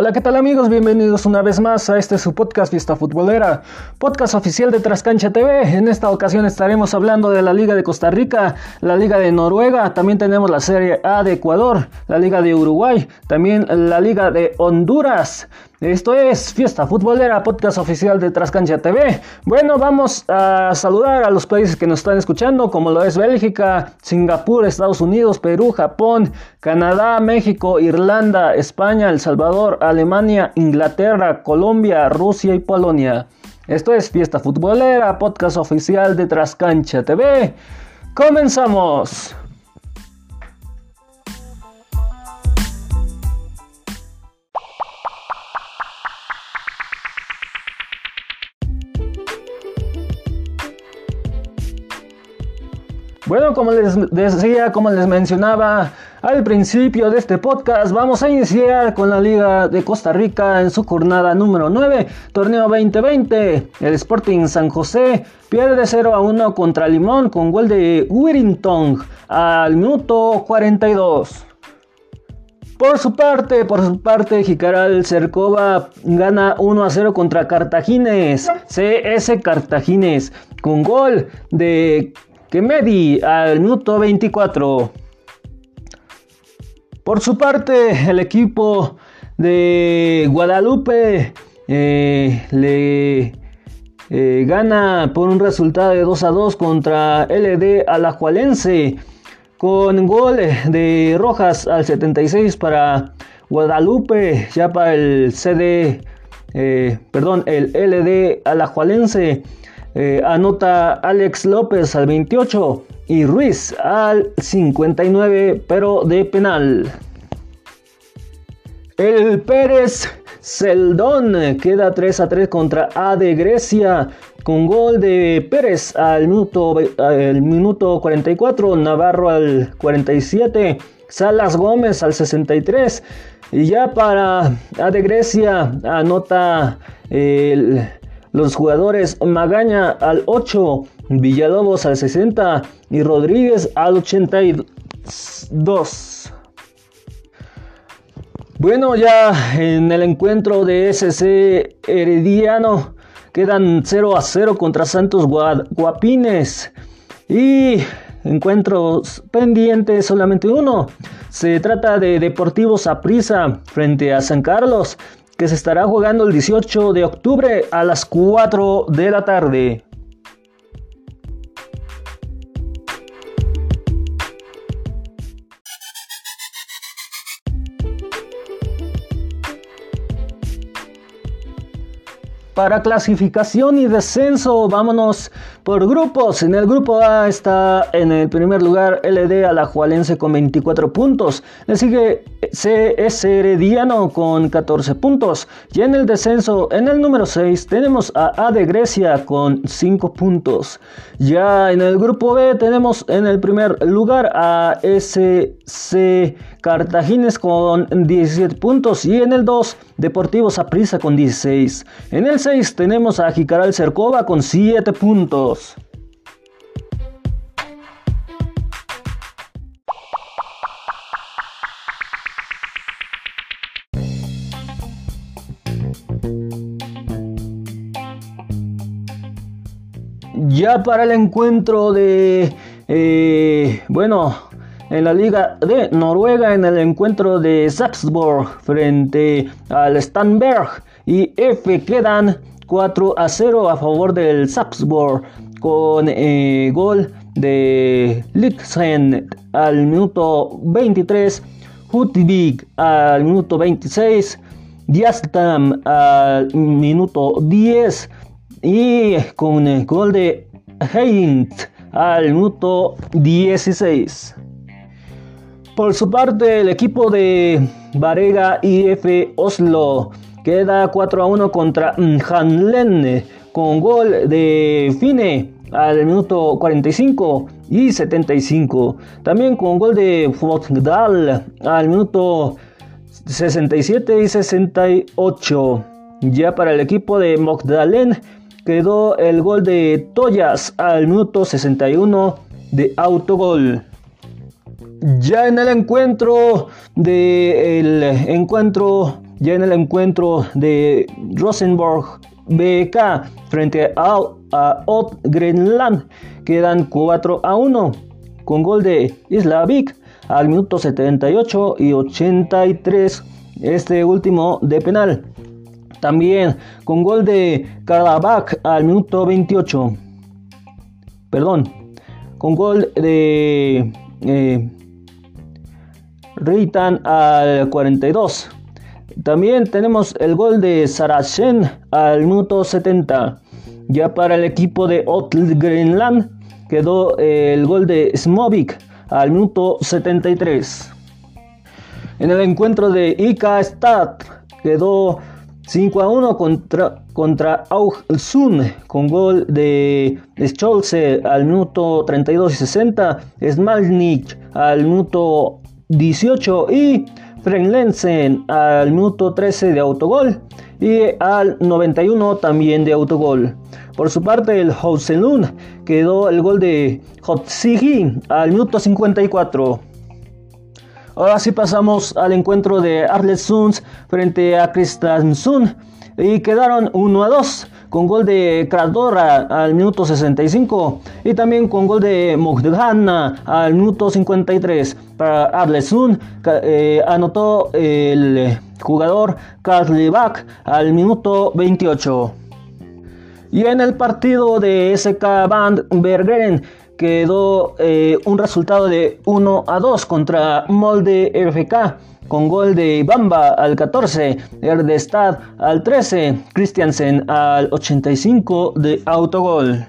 Hola, ¿qué tal amigos? Bienvenidos una vez más a este su podcast Fiesta Futbolera, podcast oficial de Trascancha TV. En esta ocasión estaremos hablando de la Liga de Costa Rica, la Liga de Noruega, también tenemos la Serie A de Ecuador, la Liga de Uruguay, también la Liga de Honduras. Esto es Fiesta Futbolera, podcast oficial de Trascancha TV. Bueno, vamos a saludar a los países que nos están escuchando, como lo es Bélgica, Singapur, Estados Unidos, Perú, Japón, Canadá, México, Irlanda, España, El Salvador, Alemania, Inglaterra, Colombia, Rusia y Polonia. Esto es Fiesta Futbolera, podcast oficial de Trascancha TV. ¡Comenzamos! Como les decía, como les mencionaba al principio de este podcast, vamos a iniciar con la Liga de Costa Rica en su jornada número 9, torneo 2020. El Sporting San José pierde 0 a 1 contra Limón con gol de Whittington al minuto 42. Por su parte, por su parte, Jicaral Cercova gana 1 a 0 contra Cartagines, CS Cartagines, con gol de que Medi al minuto 24. Por su parte, el equipo de Guadalupe eh, le eh, gana por un resultado de 2 a 2 contra LD Alajualense con gol de Rojas al 76 para Guadalupe, ya para el CD, eh, perdón, el LD Alajualense eh, anota Alex López al 28 y Ruiz al 59, pero de penal. El Pérez Celdón queda 3 a 3 contra A de Grecia con gol de Pérez al minuto, al minuto 44, Navarro al 47, Salas Gómez al 63 y ya para A de Grecia anota el los jugadores Magaña al 8, Villalobos al 60 y Rodríguez al 82. Bueno, ya en el encuentro de SC Herediano quedan 0 a 0 contra Santos Guapines y encuentros pendientes solamente uno. Se trata de Deportivo Saprissa frente a San Carlos que se estará jugando el 18 de octubre a las 4 de la tarde. Para clasificación y descenso, vámonos por grupos. En el grupo A está en el primer lugar LD Alajualense con 24 puntos. Le sigue CS Herediano con 14 puntos. Y en el descenso, en el número 6, tenemos a A de Grecia con 5 puntos. Ya en el grupo B tenemos en el primer lugar a SC Cartagines con 17 puntos. Y en el 2, Deportivo Saprissa con 16. En el tenemos a Jicaral Cercova con 7 puntos. Ya para el encuentro de, eh, bueno, en la Liga de Noruega, en el encuentro de Salzburg frente al Stanberg y F quedan 4 a 0 a favor del Salzburg con eh, gol de Litzen al minuto 23, Hutvig al minuto 26, Diastam al minuto 10 y con el gol de Heint al minuto 16. Por su parte, el equipo de Varega IF Oslo Queda 4 a 1 contra Hanlen con gol de Fine al minuto 45 y 75. También con gol de Fogdal al minuto 67 y 68. Ya para el equipo de Mogdalen quedó el gol de Toyas al minuto 61 de autogol. Ya en el encuentro del encuentro Ya en el encuentro de Rosenborg BK frente a, a Ot Grenland quedan 4 a 1 con gol de Islavik al minuto 78 y 83 este último de penal. También con gol de Karabakh al minuto 28. Perdón, con gol de eh, Ritan al 42. También tenemos el gol de Saracen al minuto 70. Ya para el equipo de Otl Greenland quedó el gol de Smovik al minuto 73. En el encuentro de Ika Stad quedó 5 a 1 contra, contra Augsund con gol de Scholze al minuto 32 y 60, Smalnik al minuto 18 y Frenlensen al minuto 13 de autogol y al 91 también de autogol. Por su parte, el Houselund quedó el gol de Hotsigi al minuto 54. Ahora sí pasamos al encuentro de Arlesund frente a Kristiansund y quedaron 1 a 2 con gol de Kradora al minuto 65 y también con gol de Mogdhana al minuto 53. Para Arlesund eh, anotó el jugador Karl al minuto 28. Y en el partido de SK Van Bergeren quedó eh, un resultado de 1 a 2 contra Molde FK con gol de Bamba al 14, Erdestad al 13, Christiansen al 85 de autogol.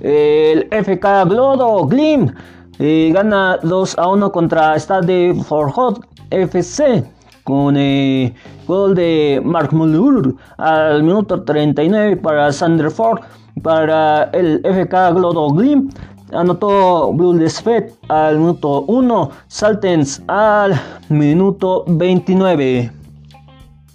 El FK Glodo Glim eh, gana 2 a 1 contra Stade Forhot FC con eh, gol de Mark Muller al minuto 39 para Sander Ford para el FK Glodo Glim anotó Blue Desfet al minuto 1, Saltens al minuto 29.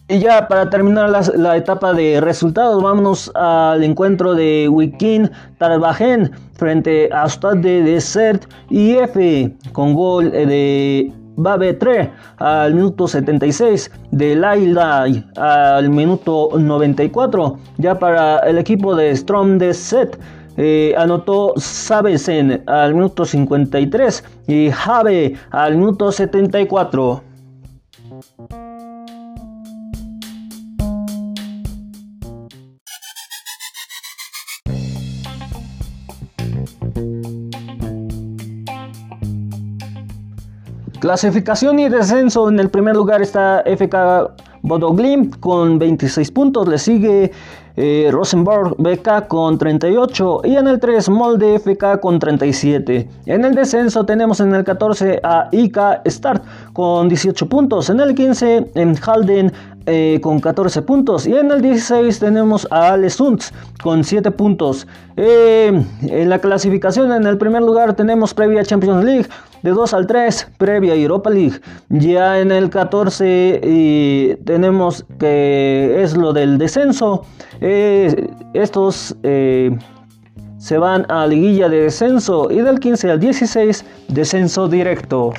Y ya para terminar la, etapa de resultados, vámonos al encuentro de Wikin Tarbajen frente a Stade de Desert y F con gol de Babe 3 al minuto 76, de Laila al minuto 94. Ya para el equipo de Strom de Set eh, anotó Sabesen al minuto 53 y Jave al minuto 74. Clasificación y descenso. En el primer lugar está FK Bodoglim con 26 puntos. Le sigue eh, Rosenborg BK con 38 y en el 3 Molde FK con 37. En el descenso tenemos en el 14 a IK Start con 18 puntos. En el 15 en Halden eh, con 14 puntos. Y en el 16 tenemos a Ale con 7 puntos. Eh, en la clasificación, en el primer lugar tenemos previa Champions League. De 2 al 3, previa Europa League. Ya en el 14 tenemos que es lo del descenso. Eh, estos se van a liguilla de descenso y del 15 al 16 descenso directo.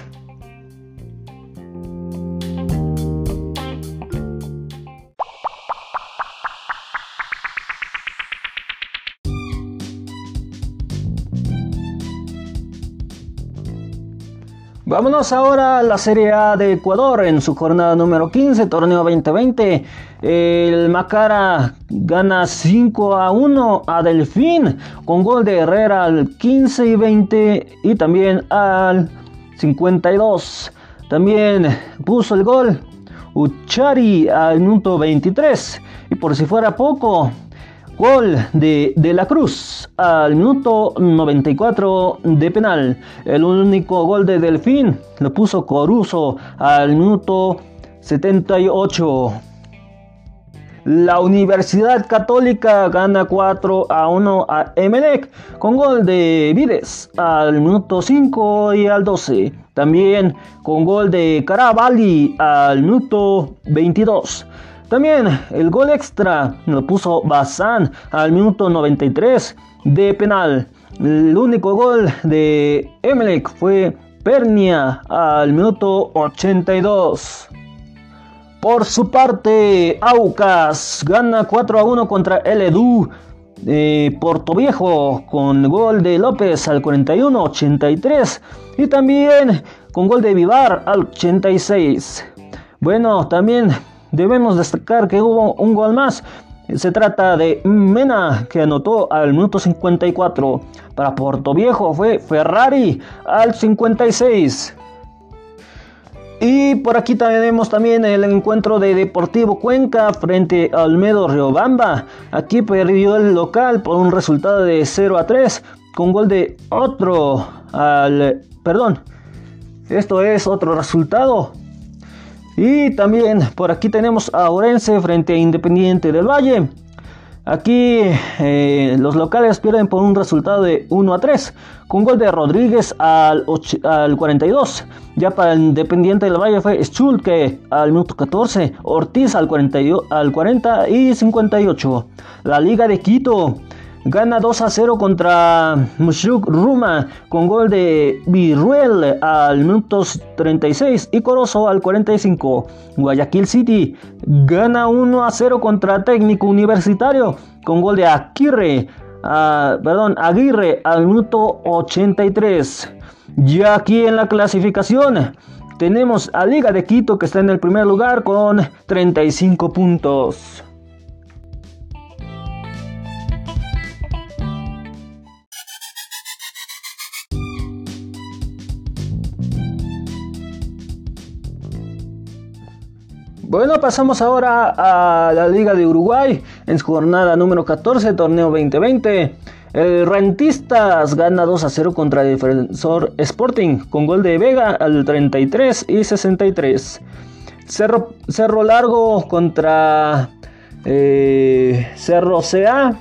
Vámonos ahora a la Serie A de Ecuador en su jornada número 15, torneo 2020. El Macara gana 5 a 1 a Delfín con gol de Herrera al 15 y 20 y también al 52. También puso el gol Uchari al minuto 23 y por si fuera poco, Gol de, de, la Cruz al minuto 94 de penal. El único gol de Delfín lo puso Coruso al minuto 78. La Universidad Católica gana 4 a 1 a Emelec con gol de Vides al minuto 5 y al 12. También con gol de Caravalli al minuto 22. También el gol extra lo puso Bazán al minuto 93 de penal. El único gol de Emelec fue Pernia al minuto 82. Por su parte, Aucas gana 4 a 1 contra el Edu. Eh, Viejo con gol de López al 41-83 y también con gol de Vivar al 86. Bueno, también debemos destacar que hubo un gol más. Se trata de Mena que anotó al minuto 54. Para Viejo fue Ferrari al 56. Y por aquí tenemos también el encuentro de Deportivo Cuenca frente a Olmedo Riobamba. Aquí perdió el local por un resultado de 0 a 3 con gol de otro al... Perdón, esto es otro resultado. Y también por aquí tenemos a Orense frente a Independiente del Valle. Aquí eh, los locales pierden por un resultado de 1 a 3, con gol de Rodríguez al, al 42. Ya para el Independiente del Valle fue Schulke al minuto 14, Ortiz al, 40, al 40 y 58. La Liga de Quito Gana 2 a 0 contra Mushuk Ruma con gol de Viruel al minuto 36 y Corozo al 45. Guayaquil City gana 1 a 0 contra Técnico Universitario con gol de Aguirre, perdón, Aguirre al minuto 83. Ya aquí en la clasificación tenemos a Liga de Quito que está en el primer lugar con 35 puntos. Bueno, pasamos ahora a la Liga de Uruguay en su jornada número 14, torneo 2020. El Rentistas gana 2 a 0 contra el Defensor Sporting con gol de Vega al 33 y 63. Cerro, Cerro Largo contra eh, Cerro CA.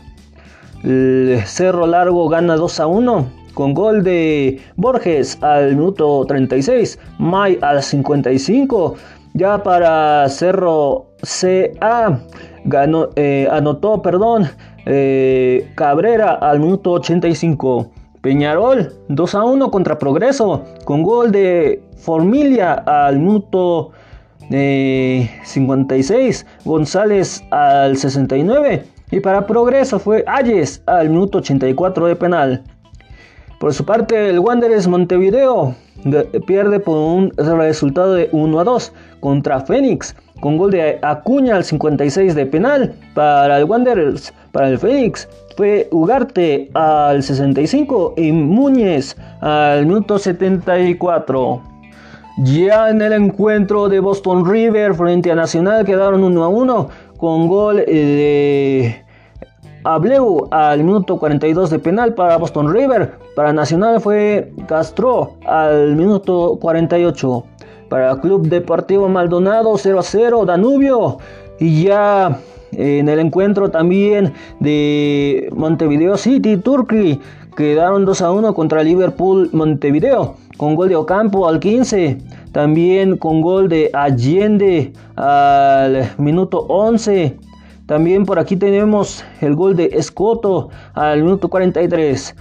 Cerro Largo gana 2 a 1 con gol de Borges al minuto 36, May al 55. Ya para Cerro CA ganó, eh, anotó perdón, eh, Cabrera al minuto 85. Peñarol 2 a 1 contra Progreso con gol de Formilia al minuto 56. González al 69. Y para Progreso fue Ayes al minuto 84 de penal. Por su parte, el Wanderers Montevideo pierde por un resultado de 1 a 2 contra Fénix con gol de Acuña al 56 de penal para el Wanderers. Para el Fénix fue Ugarte al 65 y Muñez al minuto 74. Ya en el encuentro de Boston River frente a Nacional quedaron 1 a 1 con gol de Ableu al minuto 42 de penal para Boston River. Para Nacional fue Castro al minuto 48. Para Club Deportivo Maldonado 0 a 0 Danubio. Y ya en el encuentro también de Montevideo City Turkey quedaron 2 a 1 contra Liverpool Montevideo con gol de Ocampo al 15. También con gol de Allende al minuto 11. También por aquí tenemos el gol de Escoto al minuto 43.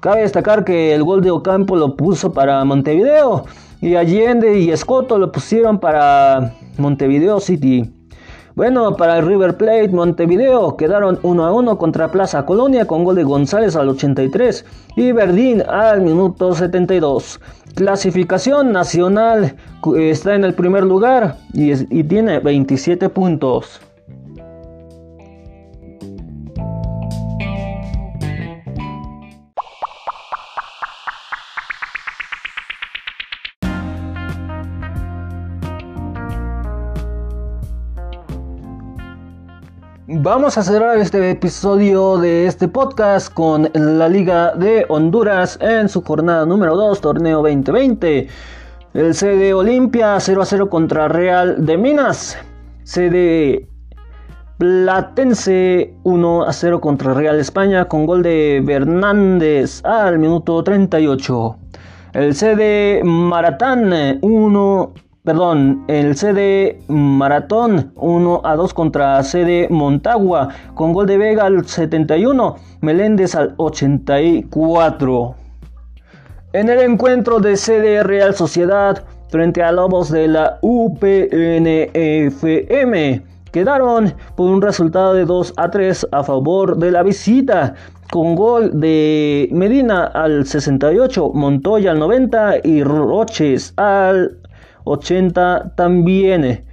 Cabe destacar que el gol de Ocampo lo puso para Montevideo y Allende y Escoto lo pusieron para Montevideo City. Bueno, para el River Plate Montevideo quedaron 1 a 1 contra Plaza Colonia con gol de González al 83 y Verdín al minuto 72. Clasificación nacional está en el primer lugar y, y tiene 27 puntos. Vamos a cerrar este episodio de este podcast con la Liga de Honduras en su jornada número 2, torneo 2020. El CD Olimpia 0 a 0 contra Real de Minas. CD Platense 1 a 0 contra Real España con gol de Fernández al minuto 38. El CD Maratán 1 perdón, el CD Maratón 1 a 2 contra CD Montagua con gol de Vega al 71, Meléndez al 84. En el encuentro de CD Real Sociedad frente a Lobos de la UPNFM. Quedaron por un resultado de 2 a 3 a favor de la visita, con gol de Medina al 68, Montoya al 90 y Roches al 80 también.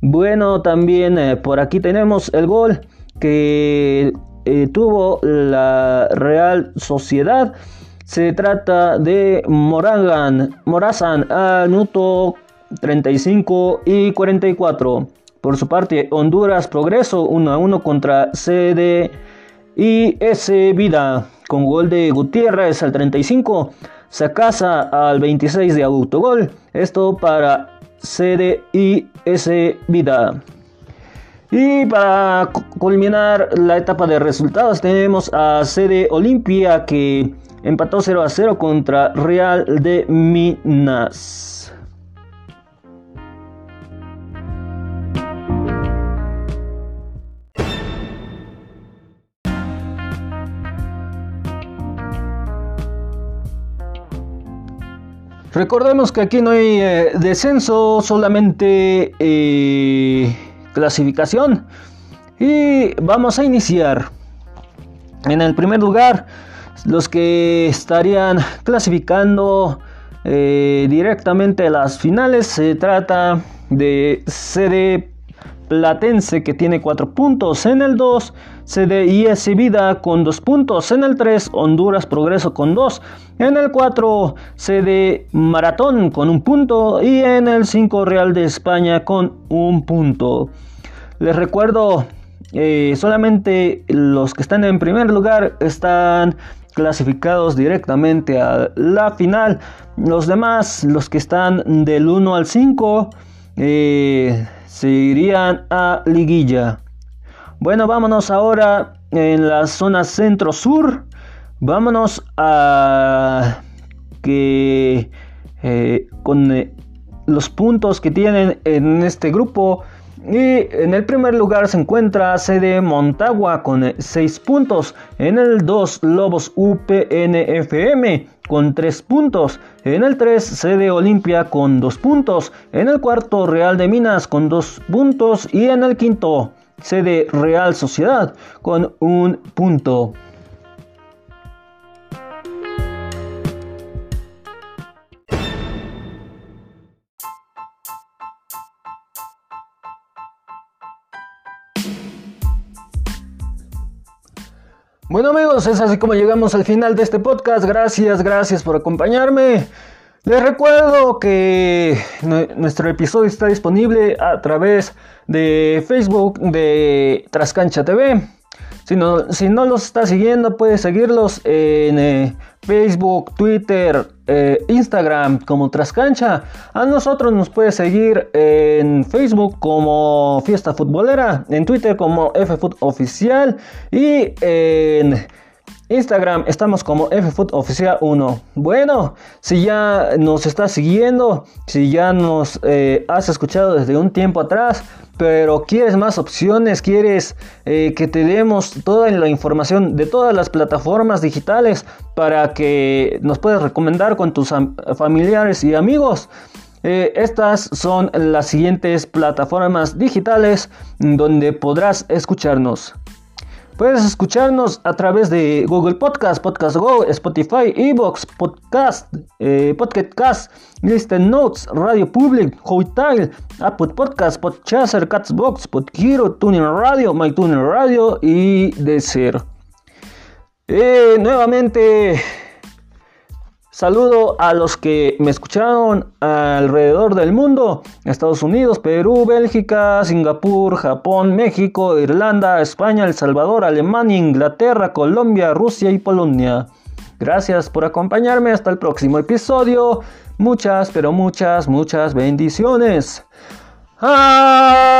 Bueno, también eh, por aquí tenemos el gol que eh, tuvo la Real Sociedad. Se trata de Moragan, Morazan a minuto 35 y 44. Por su parte, Honduras Progreso 1 a 1 contra CD y S Vida con gol de Gutiérrez al 35. Sacasa al 26 de autogol. Esto para S Vida. Y para culminar la etapa de resultados tenemos a CD Olimpia que empató 0 a 0 contra Real de Minas. Recordemos que aquí no hay eh, descenso, solamente eh, clasificación. Y vamos a iniciar. En el primer lugar, los que estarían clasificando eh, directamente a las finales se trata de CD Platense que tiene 4 puntos en el 2, CDIS Vida con 2 puntos en el 3, Honduras Progreso con 2, en el 4 CD Maratón con 1 punto y en el 5 Real de España con 1 punto. Les recuerdo, eh, solamente los que están en primer lugar están clasificados directamente a la final. Los demás, los que están del 1 al 5, eh, se irían a liguilla. Bueno, vámonos ahora en la zona centro-sur. Vámonos a que eh, con eh, los puntos que tienen en este grupo. Y en el primer lugar se encuentra CD Montagua con 6 puntos. En el 2 Lobos UPNFM con 3 puntos. En el 3 sede Olimpia con 2 puntos. En el cuarto Real de Minas con 2 puntos. Y en el quinto sede Real Sociedad con 1 punto. Bueno amigos, es así como llegamos al final de este podcast. Gracias, gracias por acompañarme. Les recuerdo que nuestro episodio está disponible a través de Facebook de Trascancha TV. Si no, si no los está siguiendo, puede seguirlos en eh, Facebook, Twitter, eh, Instagram como Trascancha. A nosotros nos puede seguir en Facebook como Fiesta Futbolera, en Twitter como FFoot Oficial y en Instagram estamos como FFootOficial 1. Bueno, si ya nos estás siguiendo, si ya nos eh, has escuchado desde un tiempo atrás, pero quieres más opciones, quieres eh, que te demos toda la información de todas las plataformas digitales para que nos puedas recomendar con tus familiares y amigos. Eh, estas son las siguientes plataformas digitales donde podrás escucharnos. Puedes escucharnos a través de Google Podcast, Podcast Go, Spotify, Evox, Podcast, eh, Podcast Listen Notes, Radio Public, Hotel, Apple Podcast, Podchaser, Catsbox, Podhero, Tuning Radio, MyTuner Radio y Deezer. Eh, nuevamente Saludo a los que me escucharon alrededor del mundo, Estados Unidos, Perú, Bélgica, Singapur, Japón, México, Irlanda, España, El Salvador, Alemania, Inglaterra, Colombia, Rusia y Polonia. Gracias por acompañarme hasta el próximo episodio. Muchas, pero muchas, muchas bendiciones. Ah,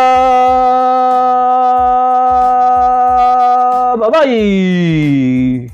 bye bye.